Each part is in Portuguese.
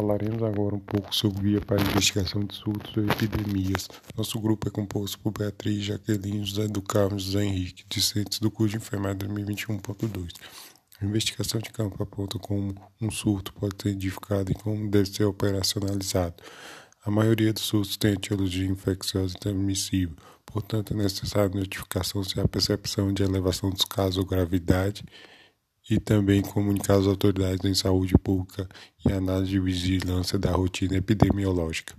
Falaremos agora um pouco sobre guia para investigação de surtos e epidemias. Nosso grupo é composto por Beatriz, Jaqueline, José do Carmo e José Henrique, discentes do curso de enfermagem 2021.2. A investigação de campo aponta como um surto pode ser identificado e como deve ser operacionalizado. A maioria dos surtos tem etiologia infecciosa e transmissível, portanto é necessária notificação se há percepção de elevação dos casos ou gravidade e também comunicar às autoridades em saúde pública e análise de vigilância da rotina epidemiológica.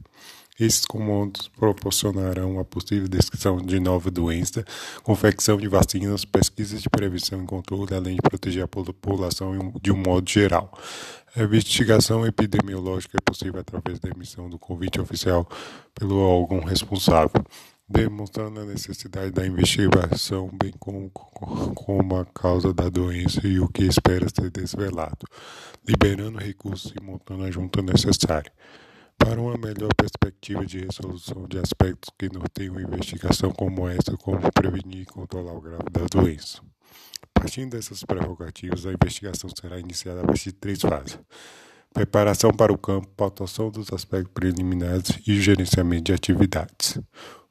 Esses comandos proporcionarão a possível descrição de nova doença, confecção de vacinas, pesquisas de prevenção e controle, além de proteger a população de um modo geral. A investigação epidemiológica é possível através da emissão do convite oficial pelo órgão responsável demonstrando a necessidade da investigação, bem como, como a causa da doença e o que espera ser desvelado, liberando recursos e montando a junta necessária. Para uma melhor perspectiva de resolução de aspectos que norteiam uma investigação como essa, como prevenir e controlar o grau da doença. Partindo dessas prerrogativas, a investigação será iniciada a partir de três fases preparação para o campo, pautação dos aspectos preliminares e gerenciamento de atividades.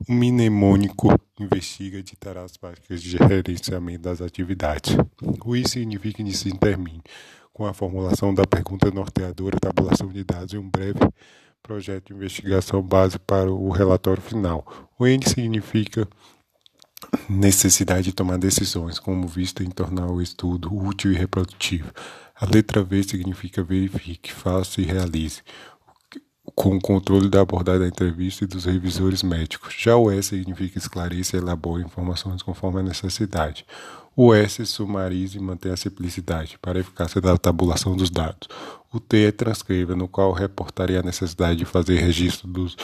O mnemônico investiga e as práticas de gerenciamento das atividades. O I significa início e termine, com a formulação da pergunta norteadora, tabulação de dados e um breve projeto de investigação base para o relatório final. O N significa necessidade de tomar decisões, como visto em tornar o estudo útil e reprodutivo. A letra V significa verifique, faça e realize, com o controle da abordagem da entrevista e dos revisores médicos. Já o S significa esclareça e elabore informações conforme a necessidade. O S sumarize e mantém a simplicidade para a eficácia da tabulação dos dados. O T é transcreva, no qual reportaria a necessidade de fazer registro dos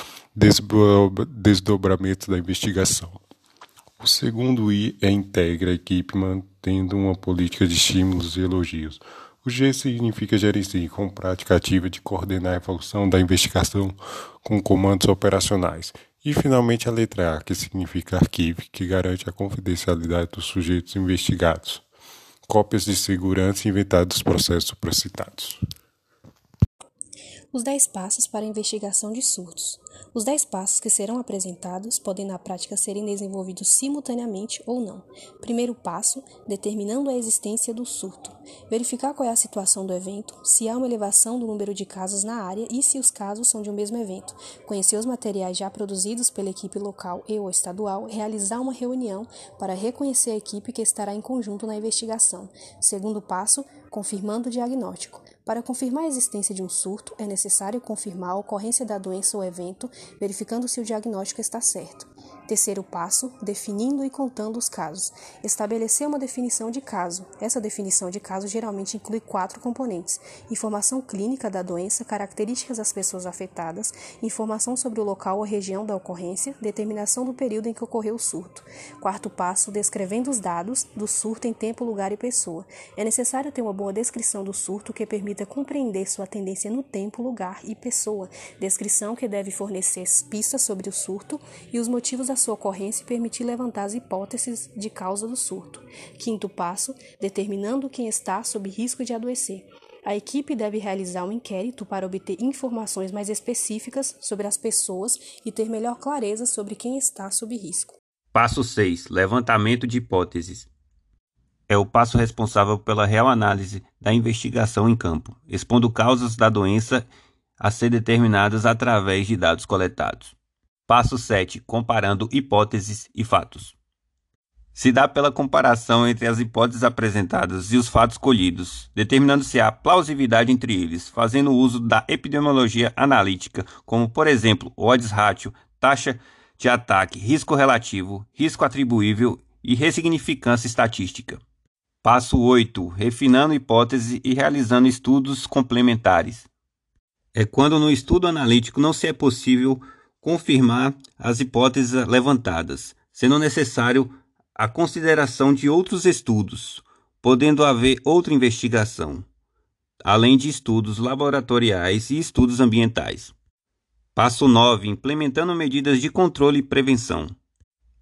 desdobramentos da investigação. O segundo I é integra a equipe mantendo uma política de estímulos e elogios. O G significa gerenciar com prática ativa de coordenar a evolução da investigação com comandos operacionais. E finalmente a letra A, que significa arquivo, que garante a confidencialidade dos sujeitos investigados. Cópias de segurança inventário dos processos supracitados. Os 10 passos para a investigação de surtos. Os 10 passos que serão apresentados podem na prática serem desenvolvidos simultaneamente ou não. Primeiro passo, determinando a existência do surto. Verificar qual é a situação do evento, se há uma elevação do número de casos na área e se os casos são de um mesmo evento. Conhecer os materiais já produzidos pela equipe local e ou estadual, realizar uma reunião para reconhecer a equipe que estará em conjunto na investigação. Segundo passo, confirmando o diagnóstico. Para confirmar a existência de um surto, é necessário confirmar a ocorrência da doença ou evento, verificando se o diagnóstico está certo. Terceiro passo, definindo e contando os casos. Estabelecer uma definição de caso. Essa definição de caso geralmente inclui quatro componentes: informação clínica da doença, características das pessoas afetadas, informação sobre o local ou região da ocorrência, determinação do período em que ocorreu o surto. Quarto passo, descrevendo os dados do surto em tempo, lugar e pessoa. É necessário ter uma boa descrição do surto que permita compreender sua tendência no tempo, lugar e pessoa. Descrição que deve fornecer pistas sobre o surto e os motivos da sua ocorrência e permitir levantar as hipóteses de causa do surto. Quinto passo, determinando quem está sob risco de adoecer. A equipe deve realizar um inquérito para obter informações mais específicas sobre as pessoas e ter melhor clareza sobre quem está sob risco. Passo 6. Levantamento de hipóteses. É o passo responsável pela real análise da investigação em campo, expondo causas da doença a ser determinadas através de dados coletados. Passo 7. Comparando hipóteses e fatos. Se dá pela comparação entre as hipóteses apresentadas e os fatos colhidos, determinando se há plausibilidade entre eles, fazendo uso da epidemiologia analítica, como, por exemplo, odds ratio, taxa de ataque, risco relativo, risco atribuível e ressignificância estatística. Passo 8. Refinando hipóteses e realizando estudos complementares. É quando no estudo analítico não se é possível confirmar as hipóteses levantadas, sendo necessário a consideração de outros estudos, podendo haver outra investigação, além de estudos laboratoriais e estudos ambientais. Passo 9. Implementando medidas de controle e prevenção.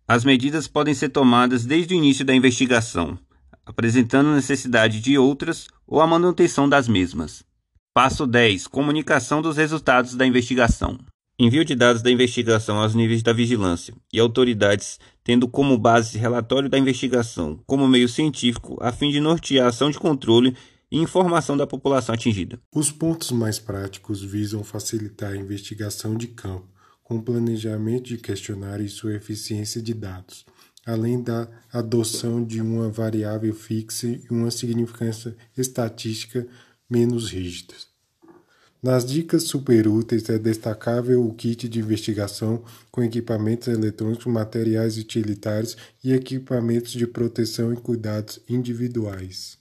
As medidas podem ser tomadas desde o início da investigação, apresentando necessidade de outras ou a manutenção das mesmas. Passo 10. Comunicação dos resultados da investigação. Envio de dados da investigação aos níveis da vigilância e autoridades, tendo como base relatório da investigação como meio científico, a fim de nortear a ação de controle e informação da população atingida. Os pontos mais práticos visam facilitar a investigação de campo, com planejamento de questionário e sua eficiência de dados, além da adoção de uma variável fixa e uma significância estatística menos rígidas. Nas dicas super úteis é destacável o kit de investigação com equipamentos eletrônicos, materiais utilitários e equipamentos de proteção e cuidados individuais.